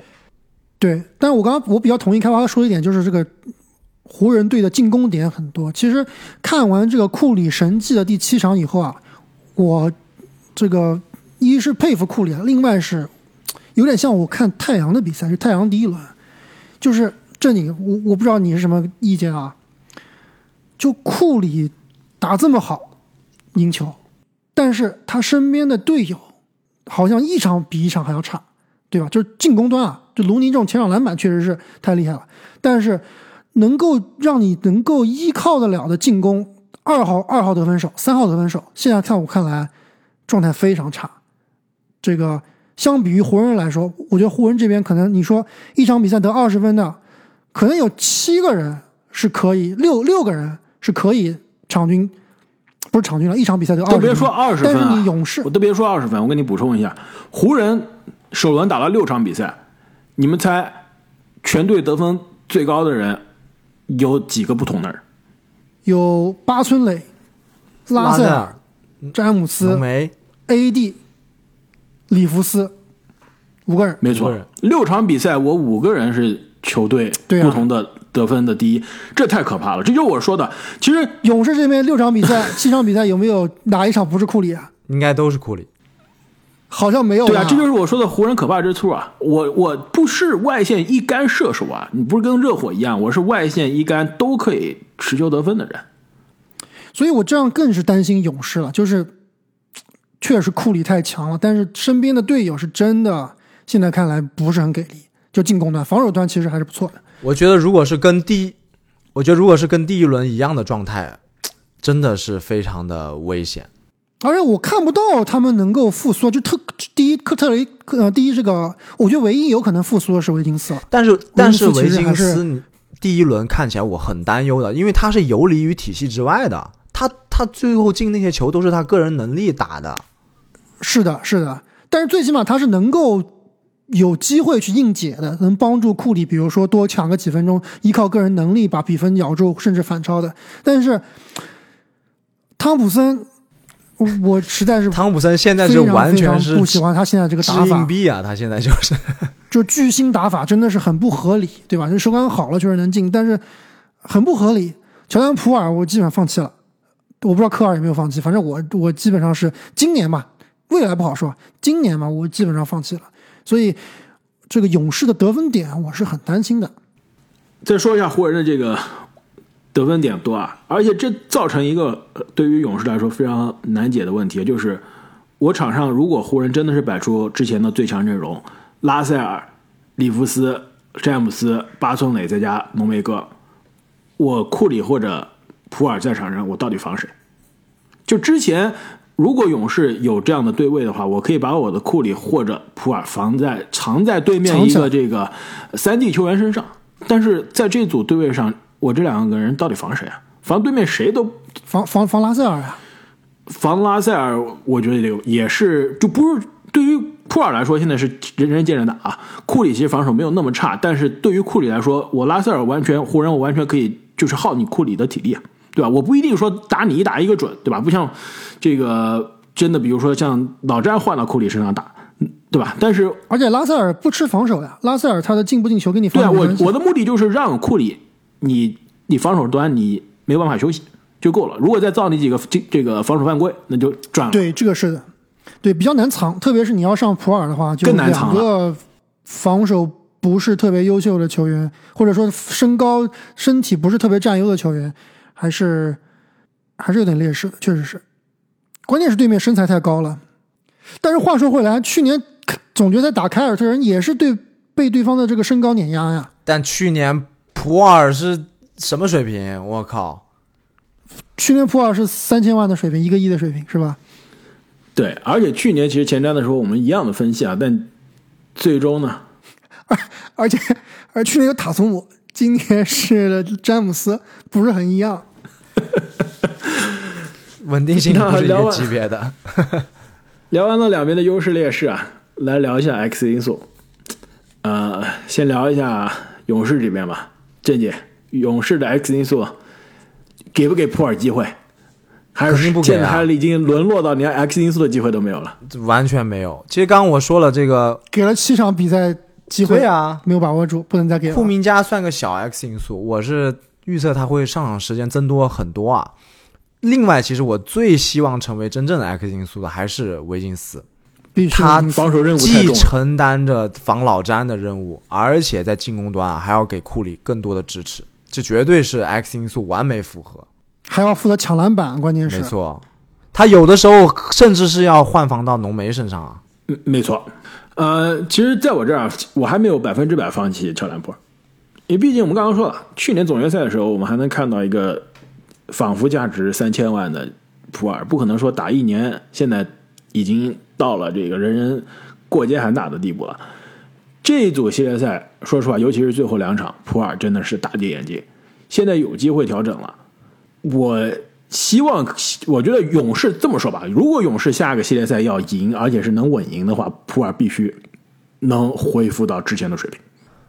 对，但我刚刚我比较同意开花说一点，就是这个湖人队的进攻点很多。其实看完这个库里神迹的第七场以后啊，我这个一是佩服库里，另外是有点像我看太阳的比赛，是太阳第一轮，就是这里我我不知道你是什么意见啊？就库里打这么好赢球，但是他身边的队友好像一场比一场还要差。对吧？就是进攻端啊，就卢尼这种前场篮板确实是太厉害了。但是能够让你能够依靠得了的进攻，二号二号得分手，三号得分手，现在在我看来状态非常差。这个相比于湖人来说，我觉得湖人这边可能你说一场比赛得二十分的，可能有七个人是可以，六六个人是可以场均不是场均了，一场比赛得二十分。都别说二十分但是你勇士，我都别说二十分，我给你补充一下，湖人。首轮打了六场比赛，你们猜全队得分最高的人有几个不同的人？有巴村磊、拉塞尔、尔、詹姆斯梅、AD、里弗斯五个人。没错六场比赛我五个人是球队不同的得分的第一，这太可怕了。这就是我说的，其实勇士这边六场比赛、七场比赛有没有哪一场不是库里啊？应该都是库里。好像没有。对啊，这就是我说的湖人可怕之处啊！我我不是外线一杆射手啊，你不是跟热火一样，我是外线一杆都可以持球得分的人。所以我这样更是担心勇士了，就是确实库里太强了，但是身边的队友是真的现在看来不是很给力，就进攻端、防守端其实还是不错的。我觉得如果是跟第，我觉得如果是跟第一轮一样的状态，真的是非常的危险。而且我看不到他们能够复苏，就特第一科特雷呃第一这个，我觉得唯一有可能复苏的是维金斯了。但是但是维维金斯第一轮看起来我很担忧的，因为他是游离于体系之外的，他他最后进那些球都是他个人能力打的。是的，是的，但是最起码他是能够有机会去硬解的，能帮助库里，比如说多抢个几分钟，依靠个人能力把比分咬住，甚至反超的。但是汤普森，我我实在是汤普森现在是完全是不喜欢他现在这个打法硬，币啊，他现在就是 [laughs] 就巨星打法真的是很不合理，对吧？就手感好了确实能进，但是很不合理。乔丹普尔我基本上放弃了，我不知道科尔有没有放弃，反正我我基本上是今年嘛，未来不好说，今年嘛我基本上放弃了，所以这个勇士的得分点我是很担心的。再说一下湖人的这个得分点多啊，而且这造成一个呃对于勇士来说非常难解的问题，就是我场上如果湖人真的是摆出之前的最强阵容，拉塞尔、里弗斯、詹姆斯、巴松磊再加浓眉哥，我库里或者普尔在场上，我到底防谁？就之前如果勇士有这样的对位的话，我可以把我的库里或者普尔防在藏在对面一个这个三 D 球员身上，但是在这组对位上，我这两个人到底防谁啊？防对面谁都防防防拉塞尔啊，防拉塞尔，我觉得这个也是，就不是对于库尔来说，现在是人人见人打啊。库里其实防守没有那么差，但是对于库里来说，我拉塞尔完全湖人，我完全可以就是耗你库里的体力啊，对吧？我不一定说打你一打一个准，对吧？不像这个真的，比如说像老詹换到库里身上打，嗯对吧？但是而且拉塞尔不吃防守呀，拉塞尔他的进不进球给你对啊，我防守没关系我的目的就是让库里，你你防守端你没办法休息就够了。如果再造你几个这这个防守犯规，那就赚了。对，这个是的，对，比较难藏，特别是你要上普尔的话，就更难藏两个防守不是特别优秀的球员，或者说身高、身体不是特别占优的球员，还是还是有点劣势的，确实是。关键是对面身材太高了。但是话说回来，去年总决赛打凯尔特人也是对被对方的这个身高碾压呀。但去年普尔是什么水平？我靠！去年普尔是三千万的水平，一个亿的水平是吧？对，而且去年其实前瞻的时候我们一样的分析啊，但最终呢，而而且而去年有塔图姆，今年是詹姆斯，不是很一样。[laughs] 稳定性不是一个级别的。[laughs] 聊完了两边的优势劣势啊，来聊一下 X 因素。呃，先聊一下勇士这边吧，郑姐，勇士的 X 因素给不给普尔机会？还是不给啊现在还已经沦落到连 X 因素的机会都没有了？完全没有。其实刚刚我说了，这个给了七场比赛机会，对啊，没有把握住，不能再给了。库明加算个小 X 因素，我是预测他会上场时间增多很多啊。另外，其实我最希望成为真正的 X 因素的还是维金斯，他防守任务太既。承担着防老詹的任务，而且在进攻端啊还要给库里更多的支持，这绝对是 X 因素完美符合。还要负责抢篮板，关键是没错，他有的时候甚至是要换防到浓眉身上啊。嗯，没错。呃，其实在我这儿啊，我还没有百分之百放弃乔兰普尔，因为毕竟我们刚刚说了，去年总决赛的时候，我们还能看到一个仿佛价值三千万的普尔，不可能说打一年，现在已经到了这个人人过街喊打的地步了。这一组系列赛，说实话，尤其是最后两场，普尔真的是大跌眼镜。现在有机会调整了，我希望，我觉得勇士这么说吧，如果勇士下个系列赛要赢，而且是能稳赢的话，普尔必须能恢复到之前的水平。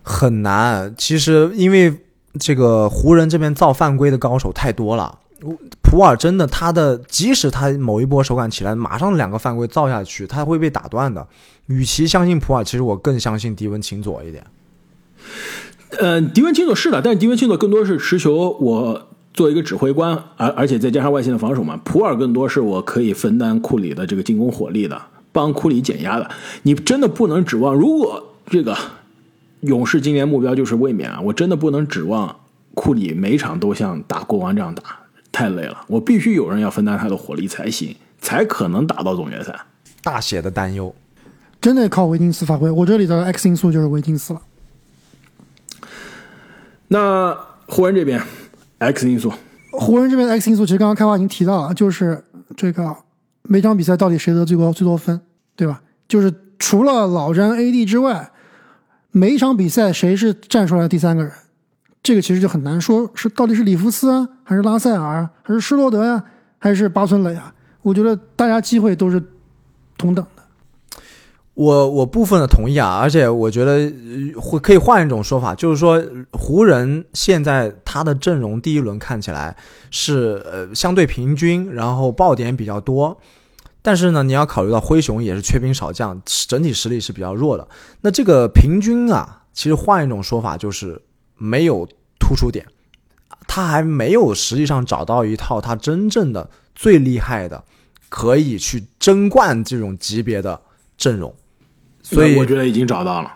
很难。其实因为这个湖人这边造犯规的高手太多了，普尔真的他的，即使他某一波手感起来，马上两个犯规造下去，他会被打断的。与其相信普尔，其实我更相信迪文琴佐一点。呃，迪文钦佐是的，但是迪文钦佐更多是持球，我做一个指挥官，而而且再加上外线的防守嘛。普尔更多是我可以分担库里的这个进攻火力的，帮库里减压的。你真的不能指望，如果这个勇士今年目标就是卫冕啊，我真的不能指望库里每场都像打国王这样打，太累了。我必须有人要分担他的火力才行，才可能打到总决赛。大写的担忧，真的靠维金斯发挥。我这里的 X 因素就是维金斯了。那湖人这边 X 因素，湖人这边的 X 因素，其实刚刚开花已经提到了，就是这个每场比赛到底谁得最高最多分，对吧？就是除了老詹 AD 之外，每一场比赛谁是站出来的第三个人，这个其实就很难说，是到底是里弗斯啊，还是拉塞尔，还是施罗德呀，还是巴村磊啊？我觉得大家机会都是同等的。我我部分的同意啊，而且我觉得会可以换一种说法，就是说湖人现在他的阵容第一轮看起来是呃相对平均，然后爆点比较多，但是呢，你要考虑到灰熊也是缺兵少将，整体实力是比较弱的。那这个平均啊，其实换一种说法就是没有突出点，他还没有实际上找到一套他真正的最厉害的可以去争冠这种级别的阵容。所以我觉得已经找到了。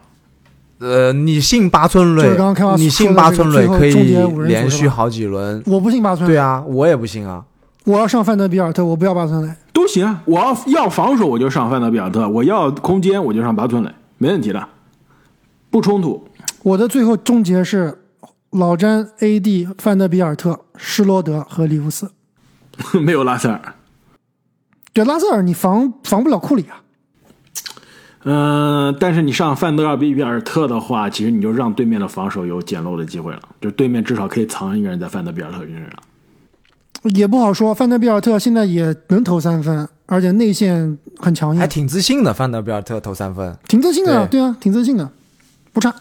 呃，你信八村就是垒刚刚，你信八村垒可以连续好几轮？我不信巴村，对啊，我也不信啊。我要上范德比尔特，我不要八村磊。都行啊，我要要防守我就上范德比尔特，我要空间我就上八村磊，没问题的，不冲突。我的最后终结是老詹、AD、范德比尔特、施罗德和里弗斯。[laughs] 没有拉塞尔。对拉塞尔，你防防不了库里啊。嗯、但是你上范德尔比尔特的话，其实你就让对面的防守有捡漏的机会了，就对面至少可以藏一个人在范德比尔特身上。也不好说，范德比尔特现在也能投三分，而且内线很强硬，还挺自信的，范德比尔特投三分。挺自信的，对对啊，挺自信的，不差。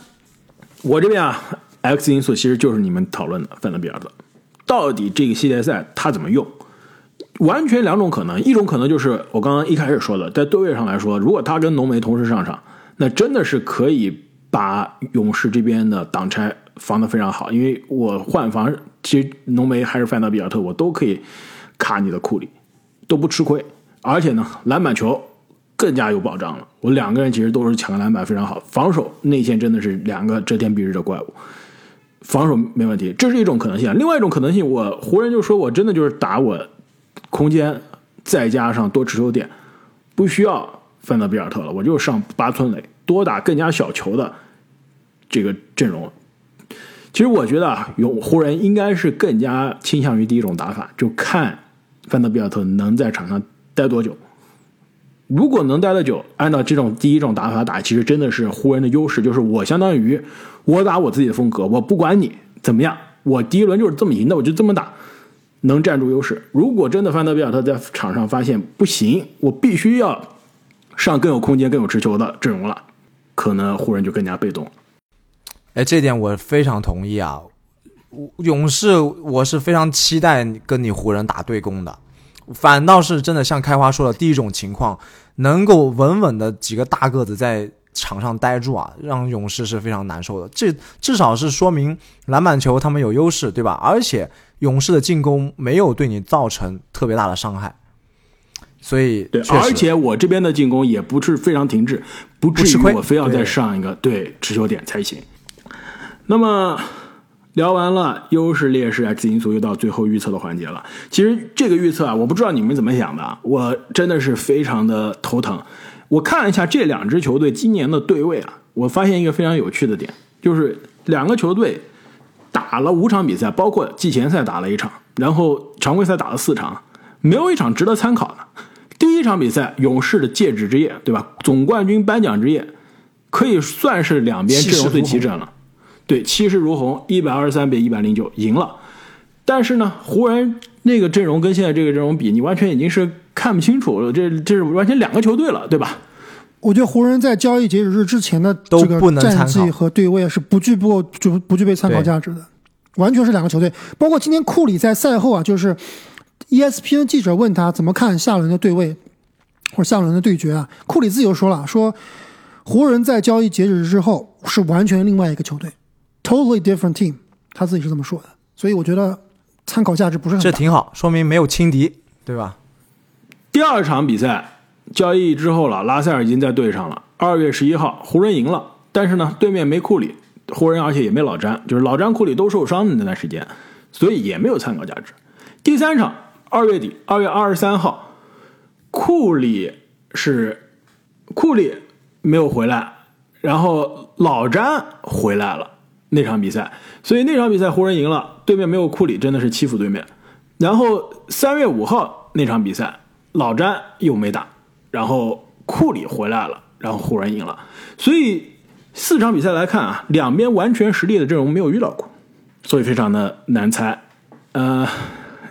我这边啊，X 因素其实就是你们讨论的范德比尔特，到底这个系列赛他怎么用？完全两种可能，一种可能就是我刚刚一开始说的，在对位上来说，如果他跟浓眉同时上场，那真的是可以把勇士这边的挡拆防得非常好，因为我换防，其实浓眉还是范德比尔特，我都可以卡你的库里，都不吃亏，而且呢，篮板球更加有保障了。我两个人其实都是抢个篮板非常好，防守内线真的是两个遮天蔽日的怪物，防守没问题，这是一种可能性。另外一种可能性，我湖人就说我真的就是打我空间，再加上多持球点，不需要范德比尔特了，我就上八村垒，多打更加小球的这个阵容。其实我觉得啊，有湖人应该是更加倾向于第一种打法，就看范德比尔特能在场上待多久。如果能待得久，按照这种第一种打法打，其实真的是湖人的优势，就是我相当于我打我自己的风格，我不管你怎么样，我第一轮就是这么赢的，我就这么打，能占住优势。如果真的范德比尔特在场上发现不行，我必须要上更有空间、更有持球的阵容了，可能湖人就更加被动。哎，这点我非常同意啊。勇士，我是非常期待跟你湖人打对攻的。反倒是真的像开花说的第一种情况，能够稳稳的几个大个子在场上待住啊，让勇士是非常难受的。这至少是说明篮板球他们有优势，对吧？而且勇士的进攻没有对你造成特别大的伤害，所以对，而且我这边的进攻也不是非常停滞，不至于不吃亏我非要再上一个对持球点才行。那么聊完了优势劣势 X 因素，又到最后预测的环节了。其实这个预测啊，我不知道你们怎么想的，我真的是非常的头疼。我看了一下这两支球队今年的对位啊，我发现一个非常有趣的点，就是两个球队打了五场比赛，包括季前赛打了一场，然后常规赛打了四场，没有一场值得参考的。第一场比赛，勇士的戒指之夜，对吧？总冠军颁奖之夜，可以算是两边阵容最齐整了。对，气势如虹，一百二十三比一百零九赢了。但是呢，湖人那个阵容跟现在这个阵容比，你完全已经是看不清楚了，这这是完全两个球队了，对吧？我觉得湖人在交易截止日之前的都这个不能战绩和对位是不具不就不具备参考价值的。完全是两个球队。包括今天库里在赛后啊，就是 ESPN 记者问他怎么看下轮的对位或者下轮的对决啊，库里自己就说了，说湖人在交易截止日之后是完全另外一个球队，totally different team，他自己是这么说的。所以我觉得参考价值不是很大。这挺好，说明没有轻敌，对吧？第二场比赛交易之后了，拉塞尔已经在队上了。二月十一号，湖人赢了，但是呢，对面没库里，湖人而且也没老詹，就是老詹、库里都受伤的那段时间，所以也没有参考价值。第三场，二月底，二月二十三号，库里是库里没有回来，然后老詹回来了那场比赛，所以那场比赛湖人赢了，对面没有库里，真的是欺负对面。然后三月五号那场比赛，老詹又没打，然后库里回来了，然后湖人赢了。所以四场比赛来看啊，两边完全实力的阵容没有遇到过，所以非常的难猜。呃，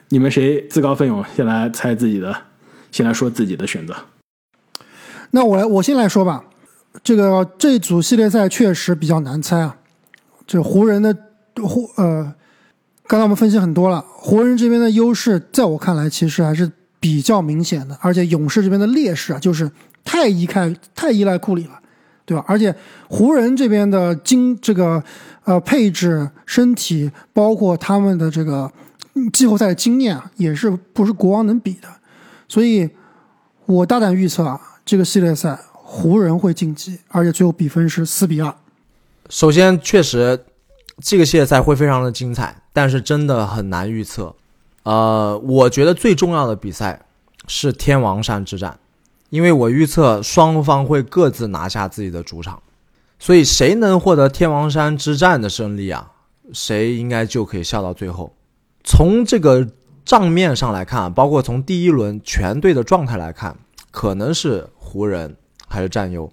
你们谁自告奋勇先来猜自己的，先来说自己的选择？那我来，我先来说吧。这个这组系列赛确实比较难猜啊。这湖人的湖呃，刚才我们分析很多了，湖人这边的优势，在我看来其实还是比较明显的，而且勇士这边的劣势啊，就是太依赖太依赖库里了，对吧？而且湖人这边的经这个呃配置、身体，包括他们的这个季后赛经验啊，也是不是国王能比的。所以，我大胆预测啊，这个系列赛湖人会晋级，而且最后比分是四比二。首先，确实这个系列赛会非常的精彩，但是真的很难预测。呃，我觉得最重要的比赛是天王山之战，因为我预测双方会各自拿下自己的主场，所以谁能获得天王山之战的胜利啊，谁应该就可以笑到最后。从这个账面上来看，包括从第一轮全队的状态来看，可能是湖人还是占优，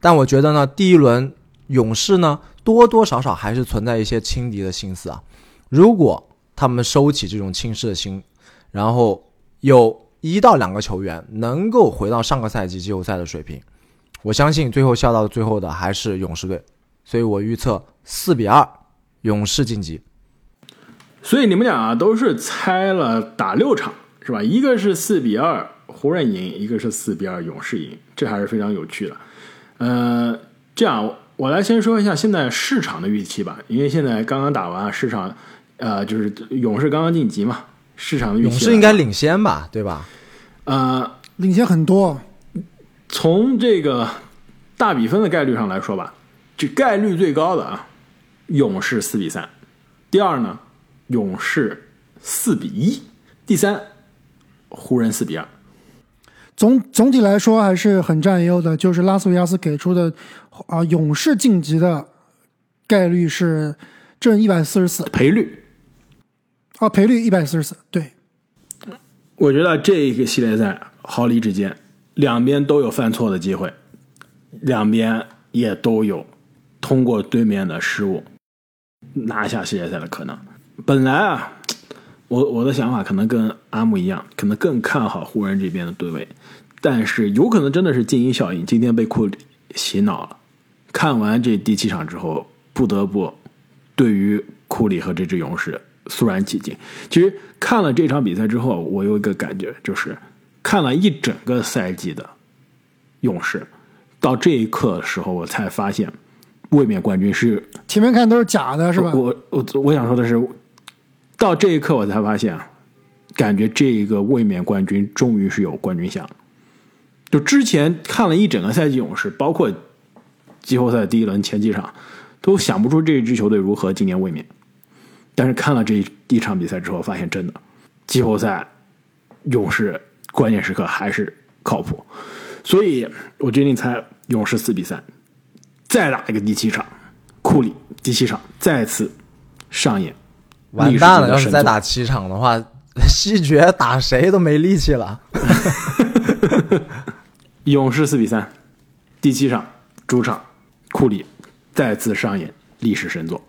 但我觉得呢，第一轮勇士呢多多少少还是存在一些轻敌的心思啊。如果他们收起这种轻视的心，然后有一到两个球员能够回到上个赛季季后赛的水平，我相信最后笑到最后的还是勇士队。所以我预测四比二，勇士晋级。所以你们俩都是猜了打六场是吧？一个是四比二湖人赢，一个是四比二勇士赢，这还是非常有趣的。呃，这样我来先说一下现在市场的预期吧，因为现在刚刚打完市场，呃，就是勇士刚刚晋级嘛，市场的预期勇士应该领先吧，对吧？呃，领先很多，从这个大比分的概率上来说吧，这概率最高的啊，勇士四比三，第二呢，勇士四比一，第三，湖人四比二。总总体来说还是很占优的。就是拉斯维加斯给出的啊、勇士晋级的概率是正一百四十四赔率，啊，赔率一百四十四，对，我觉得这个系列赛毫厘之间，两边都有犯错的机会，两边也都有通过对面的失误拿下系列赛的可能。本来啊，我我的想法可能跟阿木一样，可能更看好湖人这边的对位，但是有可能真的是静音效应，今天被库里洗脑了。看完这第七场之后，不得不对于库里和这支勇士肃然起敬。其实看了这场比赛之后，我有一个感觉，就是看了一整个赛季的勇士，到这一刻的时候，我才发现卫冕冠军是前面看都是假的，是吧？我我我想说的是，到这一刻我才发现，啊，感觉这个卫冕冠军终于是有冠军相。就之前看了一整个赛季勇士，包括季后赛第一轮前几场，都想不出这支球队如何今年卫冕。但是看了这一一场比赛之后，发现真的季后赛勇士关键时刻还是靠谱，所以我决定猜勇士四比三，再打一个第七场，库里第七场再次上演完蛋了！要是再打七场的话，[laughs] 西决打谁都没力气了。[laughs] 勇士四比三，第七场主场库里再次上演历史神作。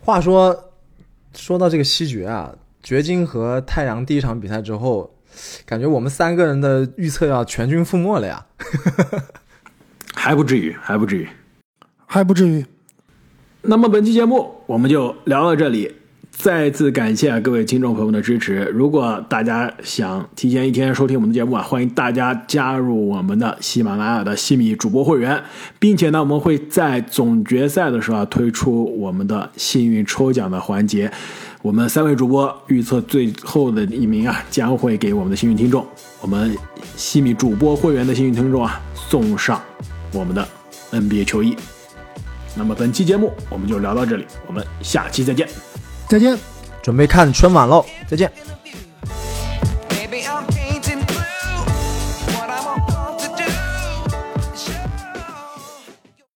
话说，说到这个西决啊，掘金和太阳第一场比赛之后，感觉我们三个人的预测要全军覆没了呀。[laughs] 还不至于，还不至于。还不至于。那么本期节目我们就聊到这里，再次感谢各位听众朋友们的支持。如果大家想提前一天收听我们的节目啊，欢迎大家加入我们的喜马拉雅的西米主播会员，并且呢，我们会在总决赛的时候啊推出我们的幸运抽奖的环节。我们三位主播预测最后的一名啊，将会给我们的幸运听众，我们西米主播会员的幸运听众啊，送上我们的 NBA 球衣。那么本期节目我们就聊到这里，我们下期再见。再见。准备看春晚喽，再见。